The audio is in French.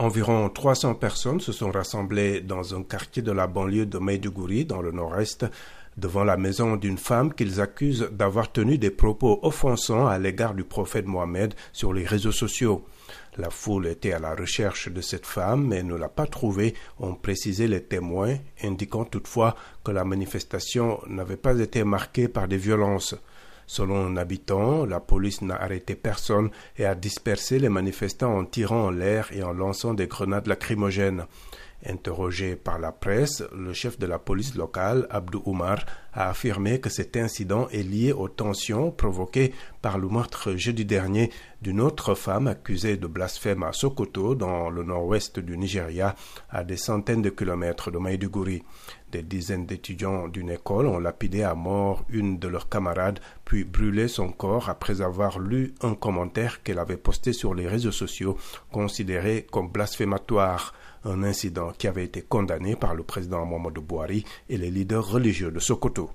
Environ 300 personnes se sont rassemblées dans un quartier de la banlieue de Maiduguri, dans le nord-est, devant la maison d'une femme qu'ils accusent d'avoir tenu des propos offensants à l'égard du prophète Mohamed sur les réseaux sociaux. La foule était à la recherche de cette femme, mais ne l'a pas trouvée, ont précisé les témoins, indiquant toutefois que la manifestation n'avait pas été marquée par des violences. Selon un habitant, la police n'a arrêté personne et a dispersé les manifestants en tirant en l'air et en lançant des grenades lacrymogènes. Interrogé par la presse, le chef de la police locale, Abdou Oumar, a affirmé que cet incident est lié aux tensions provoquées par le meurtre jeudi dernier d'une autre femme accusée de blasphème à Sokoto, dans le nord-ouest du Nigeria, à des centaines de kilomètres de Maïdougouri. Des dizaines d'étudiants d'une école ont lapidé à mort une de leurs camarades, puis brûlé son corps après avoir lu un commentaire qu'elle avait posté sur les réseaux sociaux, considéré comme blasphématoire un incident qui avait été condamné par le président Mohamed Bouhari et les leaders religieux de Sokoto.